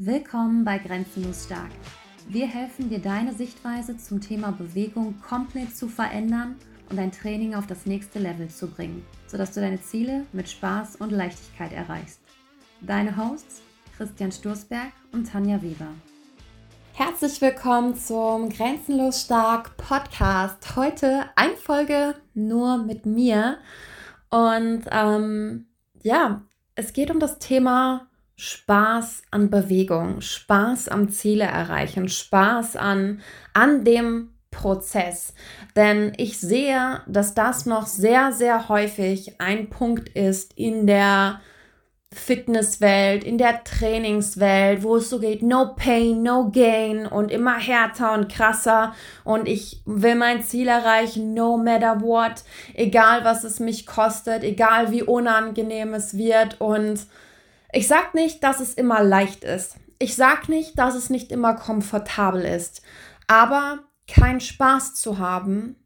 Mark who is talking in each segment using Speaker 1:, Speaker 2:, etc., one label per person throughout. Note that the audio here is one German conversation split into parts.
Speaker 1: Willkommen bei Grenzenlos Stark. Wir helfen dir, deine Sichtweise zum Thema Bewegung komplett zu verändern und dein Training auf das nächste Level zu bringen, sodass du deine Ziele mit Spaß und Leichtigkeit erreichst. Deine Hosts Christian Sturzberg und Tanja Weber.
Speaker 2: Herzlich willkommen zum Grenzenlos Stark Podcast. Heute eine Folge nur mit mir. Und ähm, ja, es geht um das Thema Spaß an Bewegung, Spaß am Ziele erreichen, Spaß an, an dem Prozess. Denn ich sehe, dass das noch sehr, sehr häufig ein Punkt ist in der Fitnesswelt, in der Trainingswelt, wo es so geht, no pain, no gain und immer härter und krasser und ich will mein Ziel erreichen, no matter what, egal was es mich kostet, egal wie unangenehm es wird und ich sage nicht, dass es immer leicht ist. Ich sage nicht, dass es nicht immer komfortabel ist. Aber keinen Spaß zu haben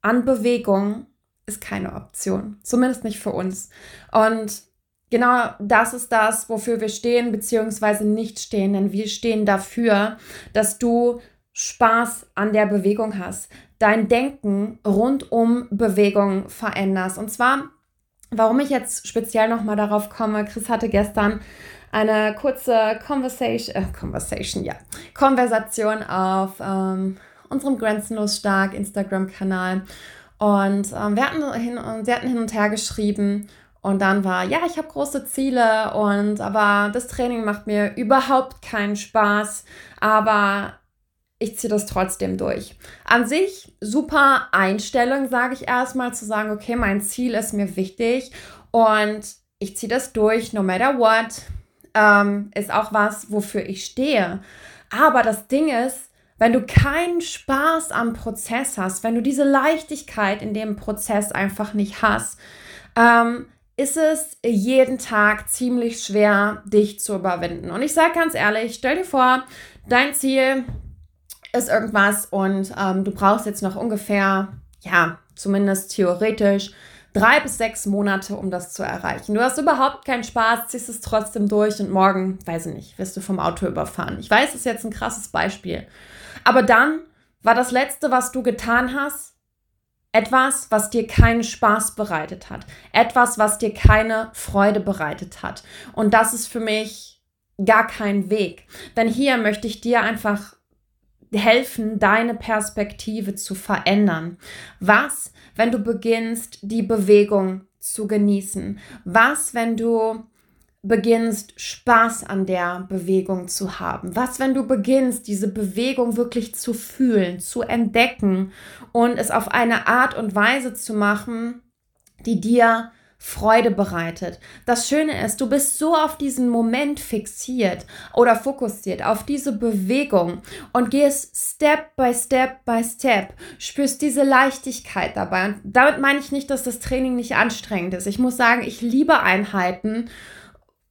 Speaker 2: an Bewegung ist keine Option. Zumindest nicht für uns. Und genau das ist das, wofür wir stehen, beziehungsweise nicht stehen. Denn wir stehen dafür, dass du Spaß an der Bewegung hast. Dein Denken rund um Bewegung veränderst. Und zwar Warum ich jetzt speziell nochmal darauf komme, Chris hatte gestern eine kurze Conversation, äh, Conversation, ja, Konversation auf ähm, unserem Grenzenlos Stark Instagram-Kanal. Und ähm, wir, hatten hin, wir hatten hin und her geschrieben und dann war, ja, ich habe große Ziele und aber das Training macht mir überhaupt keinen Spaß. Aber ich ziehe das trotzdem durch. An sich super Einstellung, sage ich erstmal, zu sagen, okay, mein Ziel ist mir wichtig und ich ziehe das durch, no matter what. Ähm, ist auch was, wofür ich stehe. Aber das Ding ist, wenn du keinen Spaß am Prozess hast, wenn du diese Leichtigkeit in dem Prozess einfach nicht hast, ähm, ist es jeden Tag ziemlich schwer, dich zu überwinden. Und ich sage ganz ehrlich, stell dir vor, dein Ziel ist irgendwas und ähm, du brauchst jetzt noch ungefähr, ja, zumindest theoretisch, drei bis sechs Monate, um das zu erreichen. Du hast überhaupt keinen Spaß, ziehst es trotzdem durch und morgen, weiß ich nicht, wirst du vom Auto überfahren. Ich weiß, das ist jetzt ein krasses Beispiel. Aber dann war das Letzte, was du getan hast, etwas, was dir keinen Spaß bereitet hat. Etwas, was dir keine Freude bereitet hat. Und das ist für mich gar kein Weg. Denn hier möchte ich dir einfach helfen, deine Perspektive zu verändern. Was, wenn du beginnst, die Bewegung zu genießen? Was, wenn du beginnst, Spaß an der Bewegung zu haben? Was, wenn du beginnst, diese Bewegung wirklich zu fühlen, zu entdecken und es auf eine Art und Weise zu machen, die dir Freude bereitet. Das Schöne ist, du bist so auf diesen Moment fixiert oder fokussiert, auf diese Bewegung und gehst Step by Step by Step, spürst diese Leichtigkeit dabei. Und damit meine ich nicht, dass das Training nicht anstrengend ist. Ich muss sagen, ich liebe Einheiten.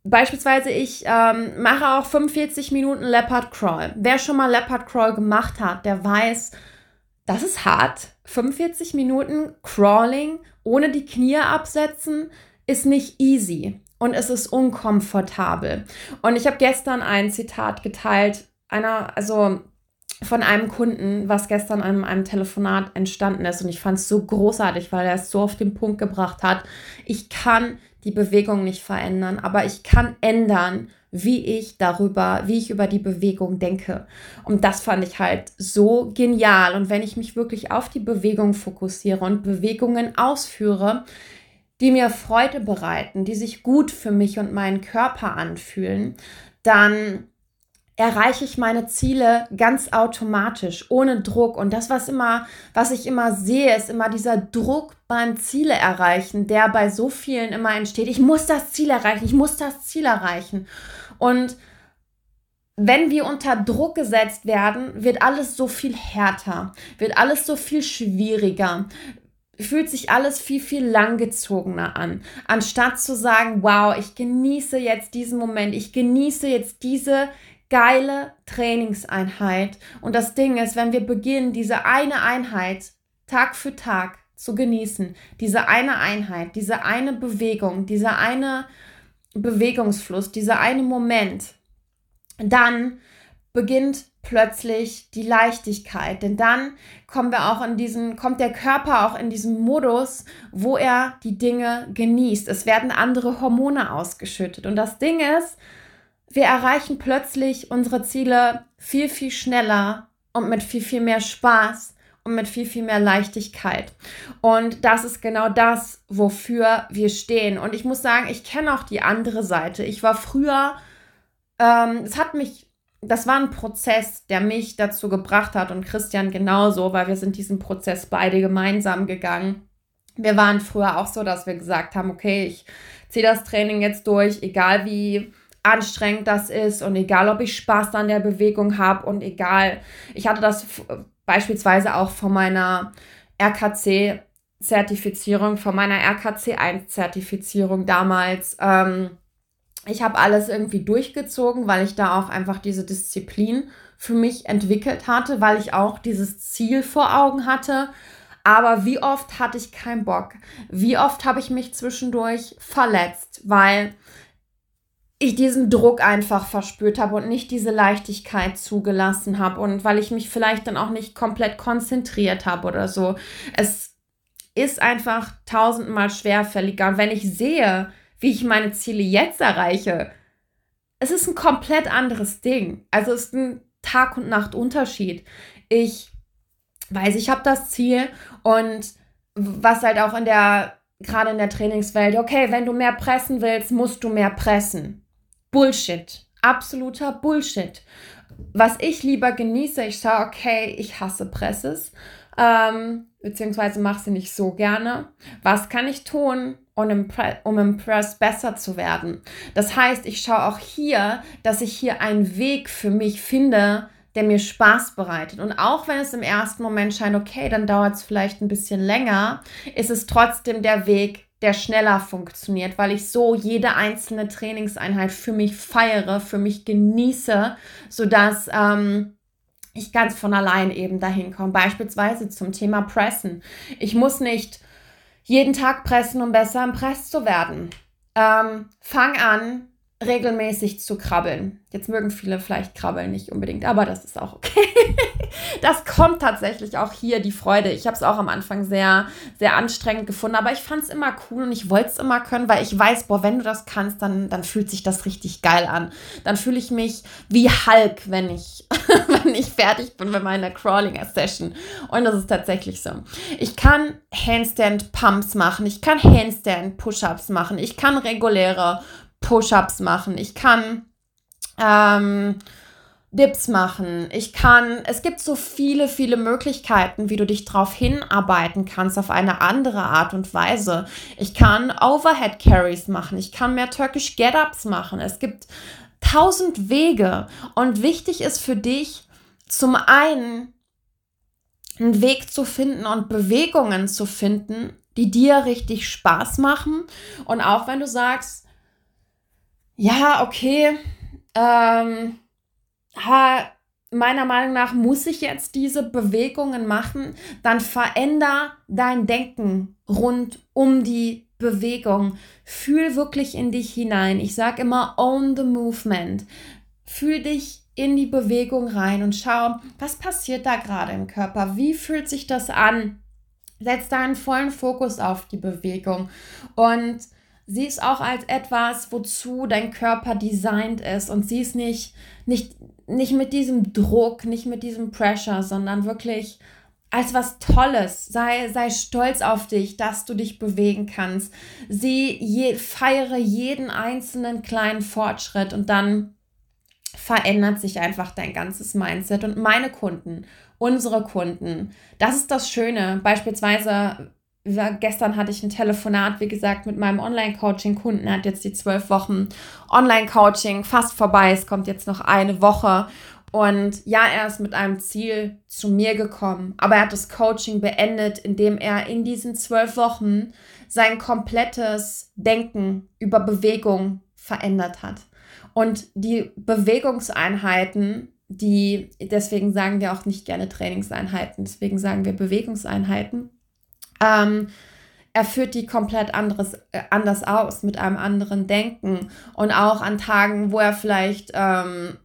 Speaker 2: Beispielsweise, ich ähm, mache auch 45 Minuten Leopard Crawl. Wer schon mal Leopard Crawl gemacht hat, der weiß, das ist hart. 45 Minuten Crawling ohne die Knie absetzen ist nicht easy und es ist unkomfortabel. Und ich habe gestern ein Zitat geteilt, einer, also von einem Kunden, was gestern an einem Telefonat entstanden ist. Und ich fand es so großartig, weil er es so auf den Punkt gebracht hat. Ich kann die Bewegung nicht verändern, aber ich kann ändern, wie ich darüber, wie ich über die Bewegung denke. Und das fand ich halt so genial. Und wenn ich mich wirklich auf die Bewegung fokussiere und Bewegungen ausführe, die mir Freude bereiten, die sich gut für mich und meinen Körper anfühlen, dann erreiche ich meine Ziele ganz automatisch, ohne Druck. Und das, was immer, was ich immer sehe, ist immer dieser Druck beim Ziele erreichen, der bei so vielen immer entsteht. Ich muss das Ziel erreichen, ich muss das Ziel erreichen. Und wenn wir unter Druck gesetzt werden, wird alles so viel härter, wird alles so viel schwieriger, fühlt sich alles viel, viel langgezogener an. Anstatt zu sagen, wow, ich genieße jetzt diesen Moment, ich genieße jetzt diese geile Trainingseinheit. Und das Ding ist, wenn wir beginnen, diese eine Einheit Tag für Tag zu genießen, diese eine Einheit, diese eine Bewegung, diese eine Bewegungsfluss, dieser eine Moment, dann beginnt plötzlich die Leichtigkeit, denn dann kommen wir auch in diesen kommt der Körper auch in diesen Modus, wo er die Dinge genießt. Es werden andere Hormone ausgeschüttet und das Ding ist, wir erreichen plötzlich unsere Ziele viel viel schneller und mit viel viel mehr Spaß und mit viel viel mehr Leichtigkeit. Und das ist genau das, wofür wir stehen und ich muss sagen, ich kenne auch die andere Seite. Ich war früher ähm, es hat mich das war ein Prozess, der mich dazu gebracht hat und Christian genauso, weil wir sind diesen Prozess beide gemeinsam gegangen. Wir waren früher auch so, dass wir gesagt haben, okay, ich ziehe das Training jetzt durch, egal wie anstrengend das ist und egal, ob ich Spaß an der Bewegung habe und egal, ich hatte das beispielsweise auch von meiner RKC Zertifizierung, von meiner RKC 1 Zertifizierung damals. Ähm, ich habe alles irgendwie durchgezogen, weil ich da auch einfach diese Disziplin für mich entwickelt hatte, weil ich auch dieses Ziel vor Augen hatte. Aber wie oft hatte ich keinen Bock? Wie oft habe ich mich zwischendurch verletzt, weil ich diesen Druck einfach verspürt habe und nicht diese Leichtigkeit zugelassen habe und weil ich mich vielleicht dann auch nicht komplett konzentriert habe oder so. Es ist einfach tausendmal schwerfälliger. Und wenn ich sehe, wie ich meine Ziele jetzt erreiche, es ist ein komplett anderes Ding. Also es ist ein Tag und Nacht Unterschied. Ich weiß, ich habe das Ziel und was halt auch in der gerade in der Trainingswelt, okay, wenn du mehr pressen willst, musst du mehr pressen. Bullshit. Absoluter Bullshit. Was ich lieber genieße, ich sage, okay, ich hasse Presses, ähm, beziehungsweise mache sie nicht so gerne. Was kann ich tun, um im, um im Press besser zu werden? Das heißt, ich schaue auch hier, dass ich hier einen Weg für mich finde, der mir Spaß bereitet. Und auch wenn es im ersten Moment scheint, okay, dann dauert es vielleicht ein bisschen länger, ist es trotzdem der Weg, der schneller funktioniert, weil ich so jede einzelne Trainingseinheit für mich feiere, für mich genieße, sodass ähm, ich ganz von allein eben dahin komme. Beispielsweise zum Thema Pressen. Ich muss nicht jeden Tag pressen, um besser im Press zu werden. Ähm, fang an, regelmäßig zu krabbeln. Jetzt mögen viele vielleicht krabbeln nicht unbedingt, aber das ist auch okay. das kommt tatsächlich auch hier, die Freude. Ich habe es auch am Anfang sehr, sehr anstrengend gefunden, aber ich fand es immer cool und ich wollte es immer können, weil ich weiß, boah, wenn du das kannst, dann, dann fühlt sich das richtig geil an. Dann fühle ich mich wie Hulk, wenn ich, wenn ich fertig bin mit meiner Crawling-Session. Und das ist tatsächlich so. Ich kann Handstand-Pumps machen, ich kann Handstand-Push-Ups machen, ich kann reguläre Push-ups machen, ich kann ähm, Dips machen, ich kann, es gibt so viele, viele Möglichkeiten, wie du dich darauf hinarbeiten kannst auf eine andere Art und Weise. Ich kann Overhead Carries machen, ich kann mehr Turkish Get-Ups machen. Es gibt tausend Wege und wichtig ist für dich zum einen einen Weg zu finden und Bewegungen zu finden, die dir richtig Spaß machen. Und auch wenn du sagst, ja, okay, ähm, ha, meiner Meinung nach muss ich jetzt diese Bewegungen machen, dann veränder dein Denken rund um die Bewegung. Fühl wirklich in dich hinein. Ich sage immer, own the movement. Fühl dich in die Bewegung rein und schau, was passiert da gerade im Körper? Wie fühlt sich das an? Setz deinen vollen Fokus auf die Bewegung und sieh es auch als etwas, wozu dein Körper designt ist und sieh es nicht, nicht, nicht mit diesem Druck, nicht mit diesem Pressure, sondern wirklich als was Tolles. Sei, sei stolz auf dich, dass du dich bewegen kannst. Sieh, je, feiere jeden einzelnen kleinen Fortschritt und dann verändert sich einfach dein ganzes Mindset. Und meine Kunden, unsere Kunden, das ist das Schöne. Beispielsweise gestern hatte ich ein Telefonat, wie gesagt, mit meinem Online-Coaching-Kunden. Er hat jetzt die zwölf Wochen Online-Coaching fast vorbei. Es kommt jetzt noch eine Woche. Und ja, er ist mit einem Ziel zu mir gekommen, aber er hat das Coaching beendet, indem er in diesen zwölf Wochen sein komplettes Denken über Bewegung verändert hat. Und die Bewegungseinheiten, die, deswegen sagen wir auch nicht gerne Trainingseinheiten, deswegen sagen wir Bewegungseinheiten, ähm, er führt die komplett anderes, äh, anders aus, mit einem anderen Denken. Und auch an Tagen, wo er vielleicht ähm,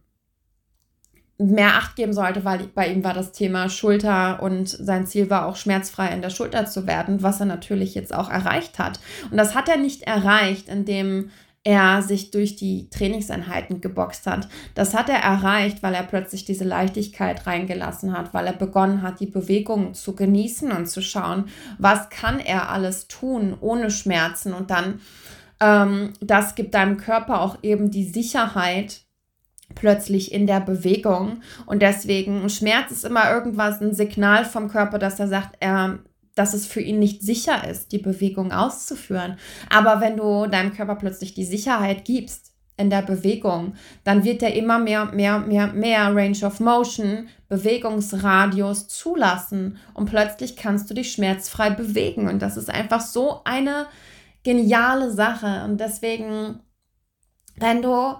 Speaker 2: mehr Acht geben sollte, weil bei ihm war das Thema Schulter und sein Ziel war auch schmerzfrei in der Schulter zu werden, was er natürlich jetzt auch erreicht hat. Und das hat er nicht erreicht, indem er sich durch die Trainingseinheiten geboxt hat. Das hat er erreicht, weil er plötzlich diese Leichtigkeit reingelassen hat, weil er begonnen hat, die Bewegung zu genießen und zu schauen, was kann er alles tun ohne Schmerzen. Und dann, ähm, das gibt deinem Körper auch eben die Sicherheit, plötzlich in der Bewegung. Und deswegen, Schmerz ist immer irgendwas, ein Signal vom Körper, dass er sagt, er dass es für ihn nicht sicher ist, die Bewegung auszuführen. Aber wenn du deinem Körper plötzlich die Sicherheit gibst in der Bewegung, dann wird er immer mehr, mehr, mehr, mehr Range of Motion, Bewegungsradius zulassen und plötzlich kannst du dich schmerzfrei bewegen. Und das ist einfach so eine geniale Sache. Und deswegen, wenn du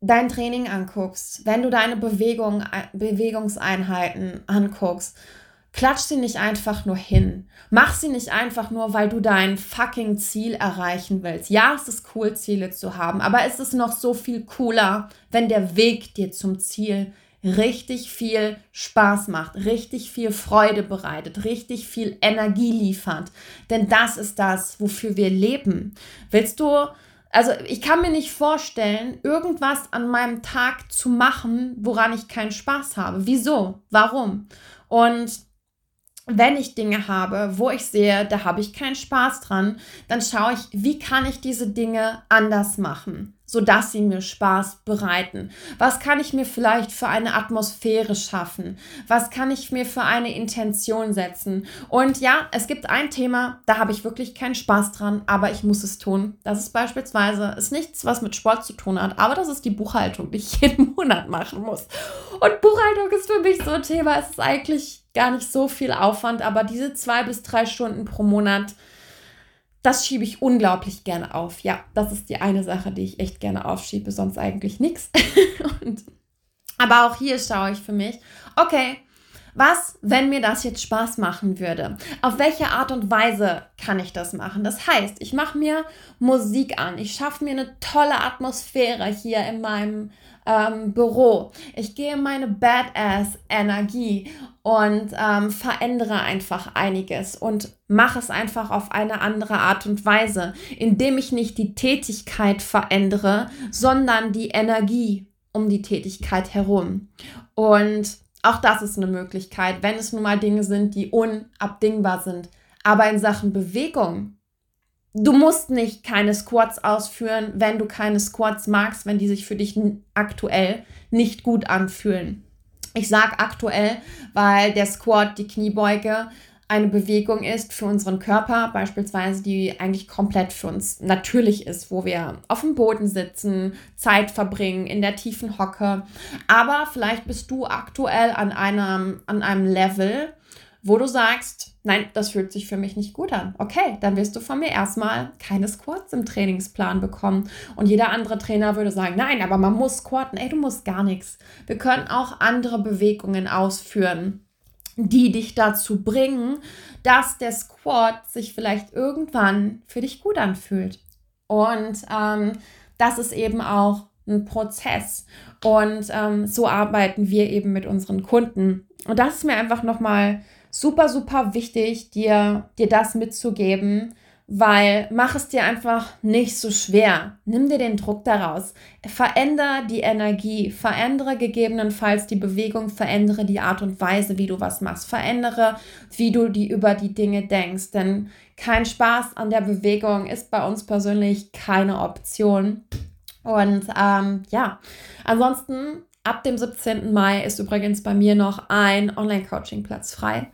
Speaker 2: dein Training anguckst, wenn du deine Bewegung, Bewegungseinheiten anguckst Klatsch sie nicht einfach nur hin. Mach sie nicht einfach nur, weil du dein fucking Ziel erreichen willst. Ja, es ist cool, Ziele zu haben, aber es ist noch so viel cooler, wenn der Weg dir zum Ziel richtig viel Spaß macht, richtig viel Freude bereitet, richtig viel Energie liefert. Denn das ist das, wofür wir leben. Willst du, also ich kann mir nicht vorstellen, irgendwas an meinem Tag zu machen, woran ich keinen Spaß habe. Wieso? Warum? Und wenn ich Dinge habe, wo ich sehe, da habe ich keinen Spaß dran, dann schaue ich, wie kann ich diese Dinge anders machen, sodass sie mir Spaß bereiten. Was kann ich mir vielleicht für eine Atmosphäre schaffen? Was kann ich mir für eine Intention setzen? Und ja, es gibt ein Thema, da habe ich wirklich keinen Spaß dran, aber ich muss es tun. Das ist beispielsweise, ist nichts, was mit Sport zu tun hat, aber das ist die Buchhaltung, die ich jeden Monat machen muss. Und Buchhaltung ist für mich so ein Thema, es ist eigentlich gar nicht so viel Aufwand, aber diese zwei bis drei Stunden pro Monat, das schiebe ich unglaublich gerne auf. Ja, das ist die eine Sache, die ich echt gerne aufschiebe, sonst eigentlich nichts. Aber auch hier schaue ich für mich, okay, was, wenn mir das jetzt Spaß machen würde? Auf welche Art und Weise kann ich das machen? Das heißt, ich mache mir Musik an, ich schaffe mir eine tolle Atmosphäre hier in meinem ähm, Büro. Ich gehe meine Badass-Energie und ähm, verändere einfach einiges und mache es einfach auf eine andere Art und Weise, indem ich nicht die Tätigkeit verändere, sondern die Energie um die Tätigkeit herum. Und auch das ist eine Möglichkeit, wenn es nun mal Dinge sind, die unabdingbar sind. Aber in Sachen Bewegung du musst nicht keine Squats ausführen, wenn du keine Squats magst, wenn die sich für dich aktuell nicht gut anfühlen. Ich sage aktuell, weil der Squat, die Kniebeuge, eine Bewegung ist für unseren Körper, beispielsweise, die eigentlich komplett für uns natürlich ist, wo wir auf dem Boden sitzen, Zeit verbringen, in der tiefen Hocke. Aber vielleicht bist du aktuell an einem, an einem Level, wo du sagst, nein, das fühlt sich für mich nicht gut an. Okay, dann wirst du von mir erstmal keine Squats im Trainingsplan bekommen. Und jeder andere Trainer würde sagen, nein, aber man muss squatten. Ey, du musst gar nichts. Wir können auch andere Bewegungen ausführen, die dich dazu bringen, dass der Squat sich vielleicht irgendwann für dich gut anfühlt. Und ähm, das ist eben auch ein Prozess. Und ähm, so arbeiten wir eben mit unseren Kunden. Und das ist mir einfach nochmal super, super wichtig, dir, dir das mitzugeben, weil mach es dir einfach nicht so schwer. Nimm dir den Druck daraus. Verändere die Energie, verändere gegebenenfalls die Bewegung, verändere die Art und Weise, wie du was machst, verändere, wie du die über die Dinge denkst. Denn kein Spaß an der Bewegung ist bei uns persönlich keine Option. Und ähm, ja, ansonsten Ab dem 17. Mai ist übrigens bei mir noch ein Online-Coaching-Platz frei.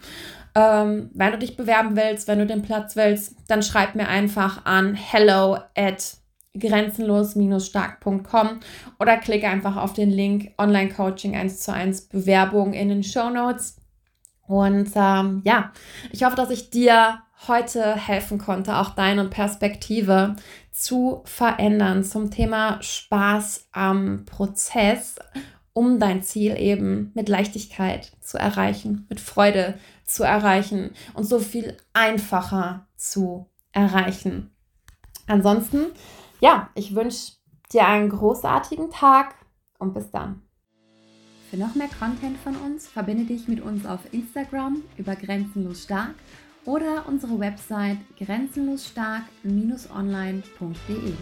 Speaker 2: Ähm, wenn du dich bewerben willst, wenn du den Platz willst, dann schreib mir einfach an hello at grenzenlos-stark.com oder klicke einfach auf den Link Online-Coaching 1 zu 1 Bewerbung in den Show Notes. Und ähm, ja, ich hoffe, dass ich dir heute helfen konnte, auch deine Perspektive zu verändern zum Thema Spaß am Prozess um dein Ziel eben mit Leichtigkeit zu erreichen, mit Freude zu erreichen und so viel einfacher zu erreichen. Ansonsten, ja, ich wünsche dir einen großartigen Tag und bis dann.
Speaker 1: Für noch mehr Content von uns verbinde dich mit uns auf Instagram über Grenzenlos Stark oder unsere Website grenzenlosstark-online.de.